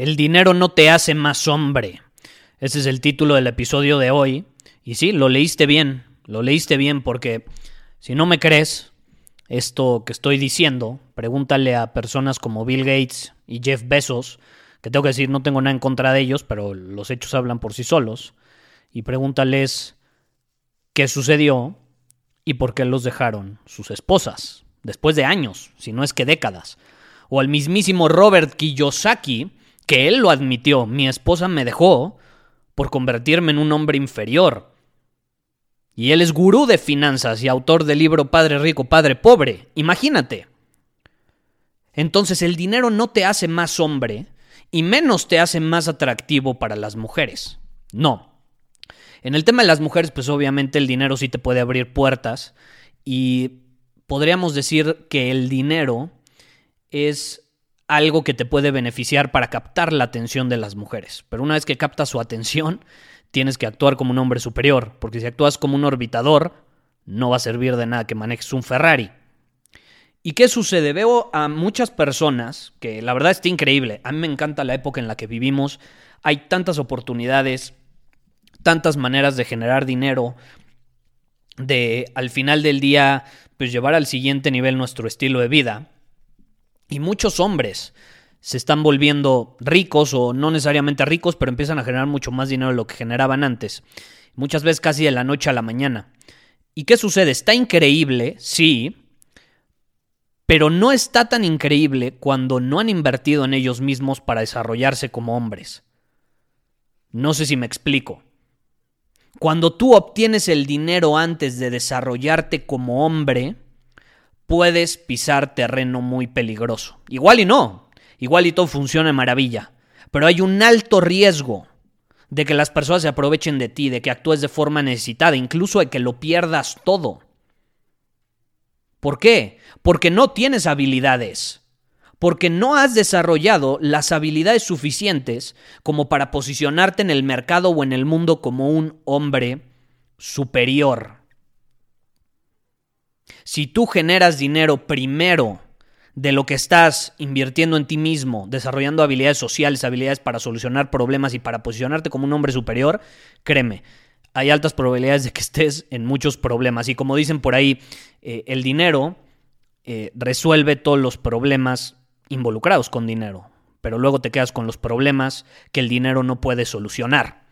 El dinero no te hace más hombre. Ese es el título del episodio de hoy. Y sí, lo leíste bien, lo leíste bien porque si no me crees esto que estoy diciendo, pregúntale a personas como Bill Gates y Jeff Bezos, que tengo que decir, no tengo nada en contra de ellos, pero los hechos hablan por sí solos, y pregúntales qué sucedió y por qué los dejaron sus esposas, después de años, si no es que décadas. O al mismísimo Robert Kiyosaki, que él lo admitió, mi esposa me dejó por convertirme en un hombre inferior. Y él es gurú de finanzas y autor del libro Padre Rico, Padre Pobre. Imagínate. Entonces el dinero no te hace más hombre y menos te hace más atractivo para las mujeres. No. En el tema de las mujeres, pues obviamente el dinero sí te puede abrir puertas y podríamos decir que el dinero es algo que te puede beneficiar para captar la atención de las mujeres. Pero una vez que captas su atención, tienes que actuar como un hombre superior, porque si actúas como un orbitador, no va a servir de nada que manejes un Ferrari. ¿Y qué sucede? Veo a muchas personas que la verdad está increíble. A mí me encanta la época en la que vivimos. Hay tantas oportunidades, tantas maneras de generar dinero, de al final del día, pues llevar al siguiente nivel nuestro estilo de vida. Y muchos hombres se están volviendo ricos o no necesariamente ricos, pero empiezan a generar mucho más dinero de lo que generaban antes. Muchas veces casi de la noche a la mañana. ¿Y qué sucede? Está increíble, sí, pero no está tan increíble cuando no han invertido en ellos mismos para desarrollarse como hombres. No sé si me explico. Cuando tú obtienes el dinero antes de desarrollarte como hombre, puedes pisar terreno muy peligroso. Igual y no, igual y todo funciona de maravilla, pero hay un alto riesgo de que las personas se aprovechen de ti, de que actúes de forma necesitada, incluso de que lo pierdas todo. ¿Por qué? Porque no tienes habilidades, porque no has desarrollado las habilidades suficientes como para posicionarte en el mercado o en el mundo como un hombre superior. Si tú generas dinero primero de lo que estás invirtiendo en ti mismo, desarrollando habilidades sociales, habilidades para solucionar problemas y para posicionarte como un hombre superior, créeme, hay altas probabilidades de que estés en muchos problemas. Y como dicen por ahí, eh, el dinero eh, resuelve todos los problemas involucrados con dinero, pero luego te quedas con los problemas que el dinero no puede solucionar.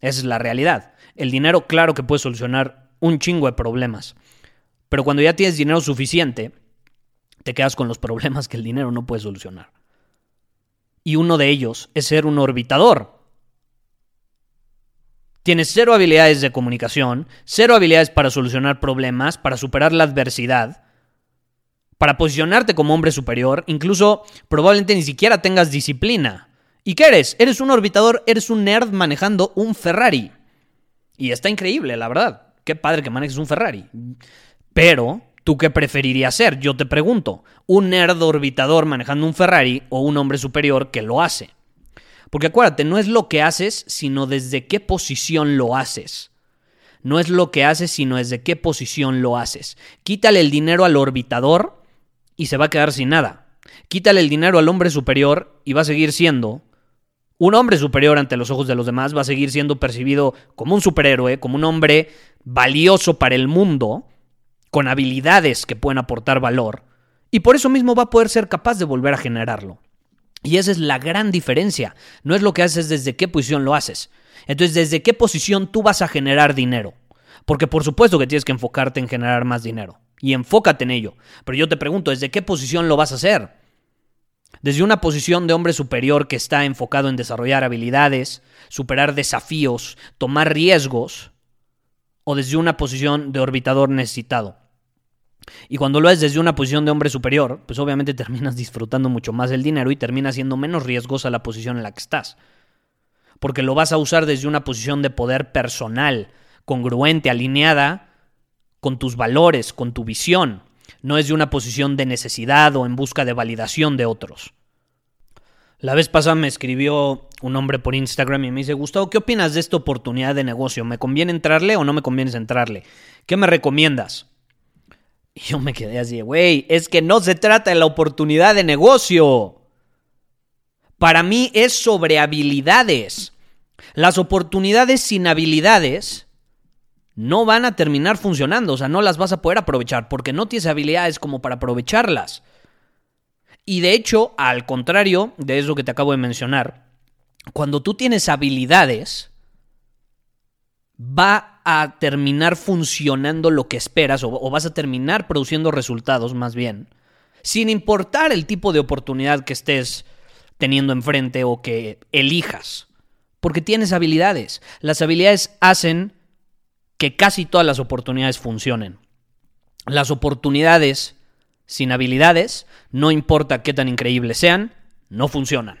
Esa es la realidad. El dinero, claro que puede solucionar un chingo de problemas, pero cuando ya tienes dinero suficiente, te quedas con los problemas que el dinero no puede solucionar. Y uno de ellos es ser un orbitador. Tienes cero habilidades de comunicación, cero habilidades para solucionar problemas, para superar la adversidad, para posicionarte como hombre superior, incluso probablemente ni siquiera tengas disciplina. ¿Y qué eres? Eres un orbitador, eres un nerd manejando un Ferrari. Y está increíble, la verdad. Qué padre que manejes un Ferrari. Pero, ¿tú qué preferirías ser? Yo te pregunto, ¿un nerd orbitador manejando un Ferrari o un hombre superior que lo hace? Porque acuérdate, no es lo que haces, sino desde qué posición lo haces. No es lo que haces, sino desde qué posición lo haces. Quítale el dinero al orbitador y se va a quedar sin nada. Quítale el dinero al hombre superior y va a seguir siendo un hombre superior ante los ojos de los demás, va a seguir siendo percibido como un superhéroe, como un hombre valioso para el mundo, con habilidades que pueden aportar valor, y por eso mismo va a poder ser capaz de volver a generarlo. Y esa es la gran diferencia. No es lo que haces desde qué posición lo haces. Entonces, ¿desde qué posición tú vas a generar dinero? Porque por supuesto que tienes que enfocarte en generar más dinero. Y enfócate en ello. Pero yo te pregunto, ¿desde qué posición lo vas a hacer? Desde una posición de hombre superior que está enfocado en desarrollar habilidades, superar desafíos, tomar riesgos, o desde una posición de orbitador necesitado. Y cuando lo haces desde una posición de hombre superior, pues obviamente terminas disfrutando mucho más el dinero y terminas siendo menos riesgosa la posición en la que estás. Porque lo vas a usar desde una posición de poder personal, congruente, alineada con tus valores, con tu visión. No es de una posición de necesidad o en busca de validación de otros. La vez pasada me escribió un hombre por Instagram y me dice, Gustavo, ¿qué opinas de esta oportunidad de negocio? ¿Me conviene entrarle o no me conviene entrarle? ¿Qué me recomiendas? Y yo me quedé así, güey, es que no se trata de la oportunidad de negocio. Para mí es sobre habilidades. Las oportunidades sin habilidades no van a terminar funcionando, o sea, no las vas a poder aprovechar porque no tienes habilidades como para aprovecharlas. Y de hecho, al contrario de eso que te acabo de mencionar, cuando tú tienes habilidades, va a terminar funcionando lo que esperas o, vas a terminar produciendo resultados más bien, sin importar el tipo de oportunidad que estés teniendo enfrente o que elijas, porque tienes habilidades. Las habilidades hacen que casi todas las oportunidades funcionen. Las oportunidades sin habilidades, no importa qué tan increíbles sean, no funcionan.